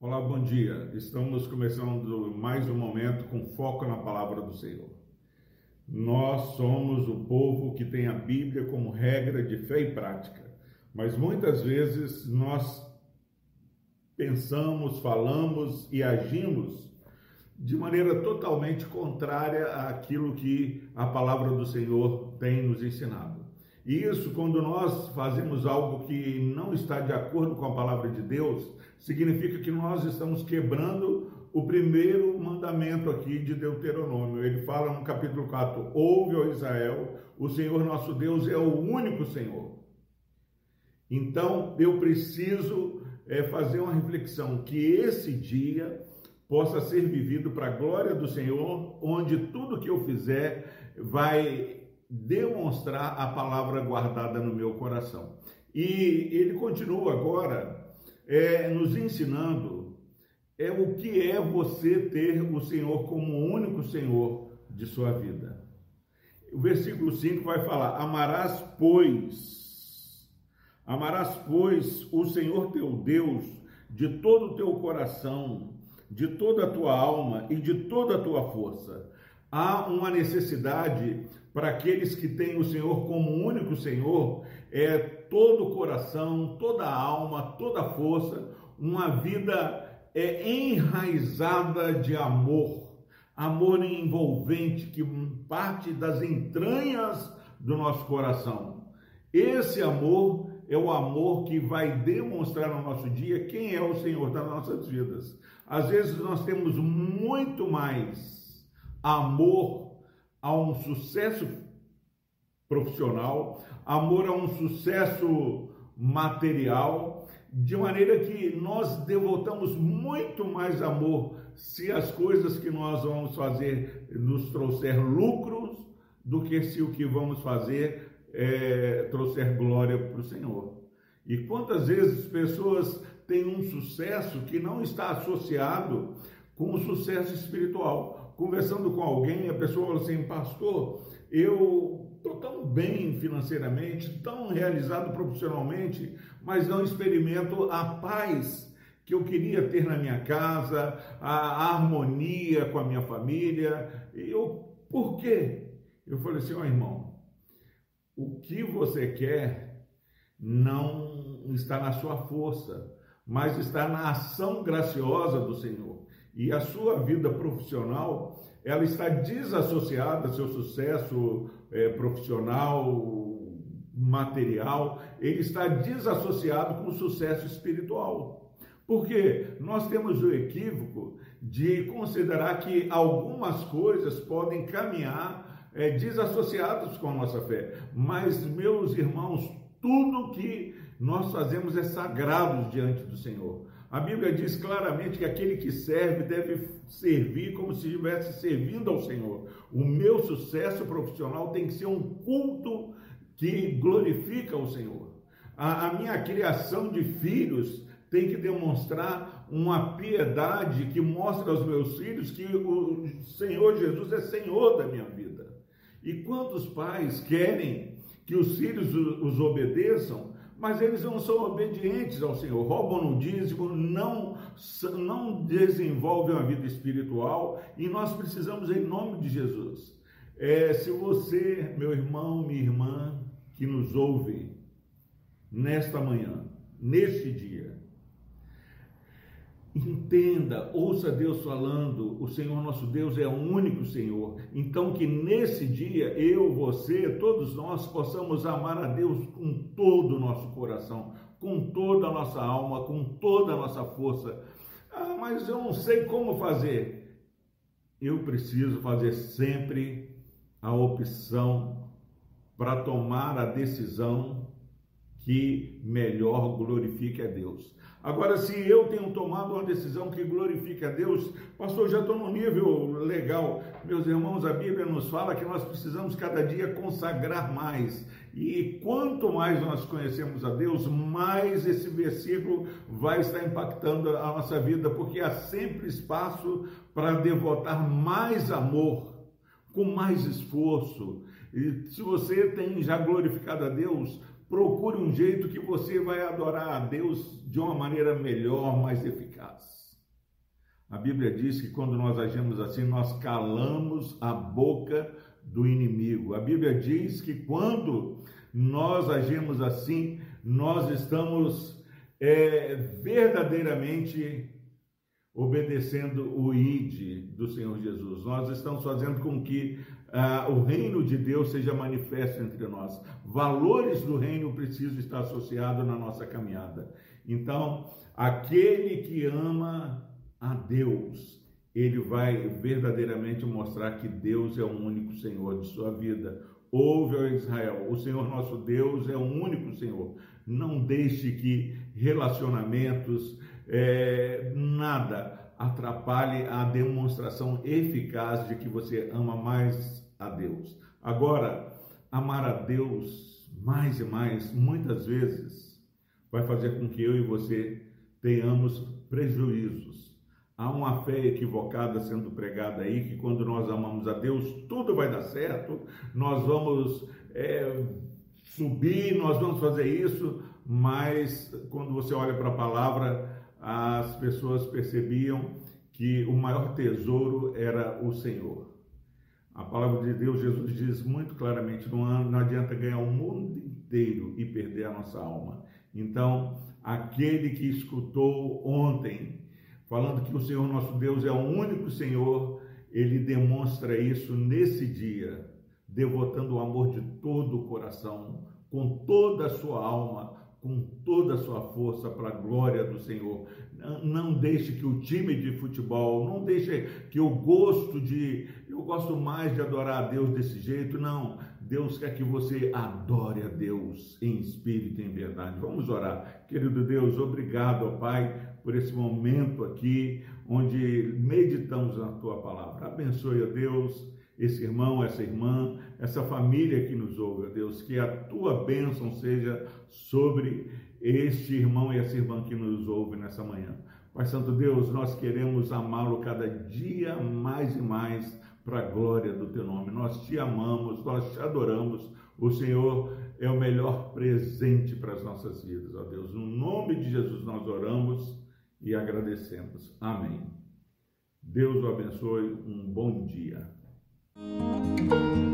Olá, bom dia. Estamos começando mais um momento com foco na palavra do Senhor. Nós somos o povo que tem a Bíblia como regra de fé e prática, mas muitas vezes nós pensamos, falamos e agimos de maneira totalmente contrária àquilo que a palavra do Senhor tem nos ensinado. E isso, quando nós fazemos algo que não está de acordo com a palavra de Deus, significa que nós estamos quebrando o primeiro mandamento aqui de Deuteronômio. Ele fala no capítulo 4: Ouve, ó Israel, o Senhor nosso Deus é o único Senhor. Então, eu preciso é, fazer uma reflexão que esse dia possa ser vivido para a glória do Senhor, onde tudo que eu fizer vai demonstrar a palavra guardada no meu coração. E ele continua agora é, nos ensinando é o que é você ter o Senhor como o único Senhor de sua vida. O versículo 5 vai falar: Amarás, pois, amarás, pois, o Senhor teu Deus de todo o teu coração, de toda a tua alma e de toda a tua força. Há uma necessidade para aqueles que têm o Senhor como único Senhor, é todo o coração, toda a alma, toda a força, uma vida é enraizada de amor, amor envolvente que parte das entranhas do nosso coração. Esse amor é o amor que vai demonstrar no nosso dia quem é o Senhor das nossas vidas. Às vezes nós temos muito mais amor a um sucesso profissional, amor a um sucesso material, de maneira que nós devotamos muito mais amor se as coisas que nós vamos fazer nos trouxer lucros do que se o que vamos fazer é, trouxer glória para o Senhor. E quantas vezes pessoas têm um sucesso que não está associado com o sucesso espiritual? Conversando com alguém, a pessoa fala assim, pastor, eu estou tão bem financeiramente, tão realizado profissionalmente, mas não experimento a paz que eu queria ter na minha casa, a harmonia com a minha família. E eu, por quê? Eu falei assim, ó oh, irmão, o que você quer não está na sua força, mas está na ação graciosa do Senhor. E a sua vida profissional, ela está desassociada, seu sucesso é, profissional, material, ele está desassociado com o sucesso espiritual. Porque nós temos o equívoco de considerar que algumas coisas podem caminhar é, desassociados com a nossa fé. Mas, meus irmãos, tudo que nós fazemos é sagrado diante do Senhor. A Bíblia diz claramente que aquele que serve deve servir como se estivesse servindo ao Senhor. O meu sucesso profissional tem que ser um culto que glorifica o Senhor. A, a minha criação de filhos tem que demonstrar uma piedade que mostre aos meus filhos que o Senhor Jesus é Senhor da minha vida. E quantos pais querem que os filhos os obedeçam, mas eles não são obedientes ao Senhor, roubam no dízimo, não, não desenvolvem a vida espiritual e nós precisamos, em nome de Jesus. É, se você, meu irmão, minha irmã, que nos ouve nesta manhã, neste dia, Entenda, ouça Deus falando, o Senhor nosso Deus é o único Senhor. Então, que nesse dia, eu, você, todos nós possamos amar a Deus com todo o nosso coração, com toda a nossa alma, com toda a nossa força. Ah, mas eu não sei como fazer. Eu preciso fazer sempre a opção para tomar a decisão que melhor glorifique a Deus. Agora, se eu tenho tomado uma decisão que glorifique a Deus, pastor, já estou no nível legal. Meus irmãos, a Bíblia nos fala que nós precisamos cada dia consagrar mais. E quanto mais nós conhecemos a Deus, mais esse versículo vai estar impactando a nossa vida, porque há sempre espaço para devotar mais amor, com mais esforço. E se você tem já glorificado a Deus, procure um jeito que você vai adorar a Deus de uma maneira melhor, mais eficaz. A Bíblia diz que quando nós agimos assim, nós calamos a boca do inimigo. A Bíblia diz que quando nós agimos assim, nós estamos é, verdadeiramente obedecendo o ID do Senhor Jesus. Nós estamos fazendo com que ah, o reino de Deus seja manifesto entre nós. Valores do reino precisam estar associados na nossa caminhada. Então, aquele que ama a Deus, ele vai verdadeiramente mostrar que Deus é o único Senhor de sua vida. Ouve, ó Israel, o Senhor nosso Deus é o único Senhor. Não deixe que relacionamentos, é, nada atrapalhe a demonstração eficaz de que você ama mais a Deus. Agora, amar a Deus mais e mais, muitas vezes, vai fazer com que eu e você tenhamos prejuízos. Há uma fé equivocada sendo pregada aí, que quando nós amamos a Deus, tudo vai dar certo, nós vamos é, subir, nós vamos fazer isso, mas quando você olha para a palavra, as pessoas percebiam que o maior tesouro era o Senhor. A palavra de Deus, Jesus diz muito claramente: não, adianta ganhar o mundo inteiro e perder a nossa alma. Então, aquele que escutou ontem falando que o Senhor nosso Deus é o único Senhor, ele demonstra isso nesse dia, devotando o amor de todo o coração, com toda a sua alma, com toda a sua força para a glória do Senhor. Não deixe que o time de futebol, não deixe que o gosto de, eu gosto mais de adorar a Deus desse jeito, não. Deus quer que você adore a Deus em espírito e em verdade. Vamos orar. Querido Deus, obrigado, ó Pai, por esse momento aqui, onde meditamos na tua palavra. Abençoe, ó Deus, esse irmão, essa irmã, essa família que nos ouve, Deus, que a tua bênção seja sobre este irmão e essa irmã que nos ouve nessa manhã. Pai Santo Deus, nós queremos amá-lo cada dia mais e mais para a glória do teu nome. Nós te amamos, nós te adoramos. O Senhor é o melhor presente para as nossas vidas, ó Deus. No nome de Jesus nós oramos e agradecemos. Amém. Deus o abençoe. Um bom dia. Bye.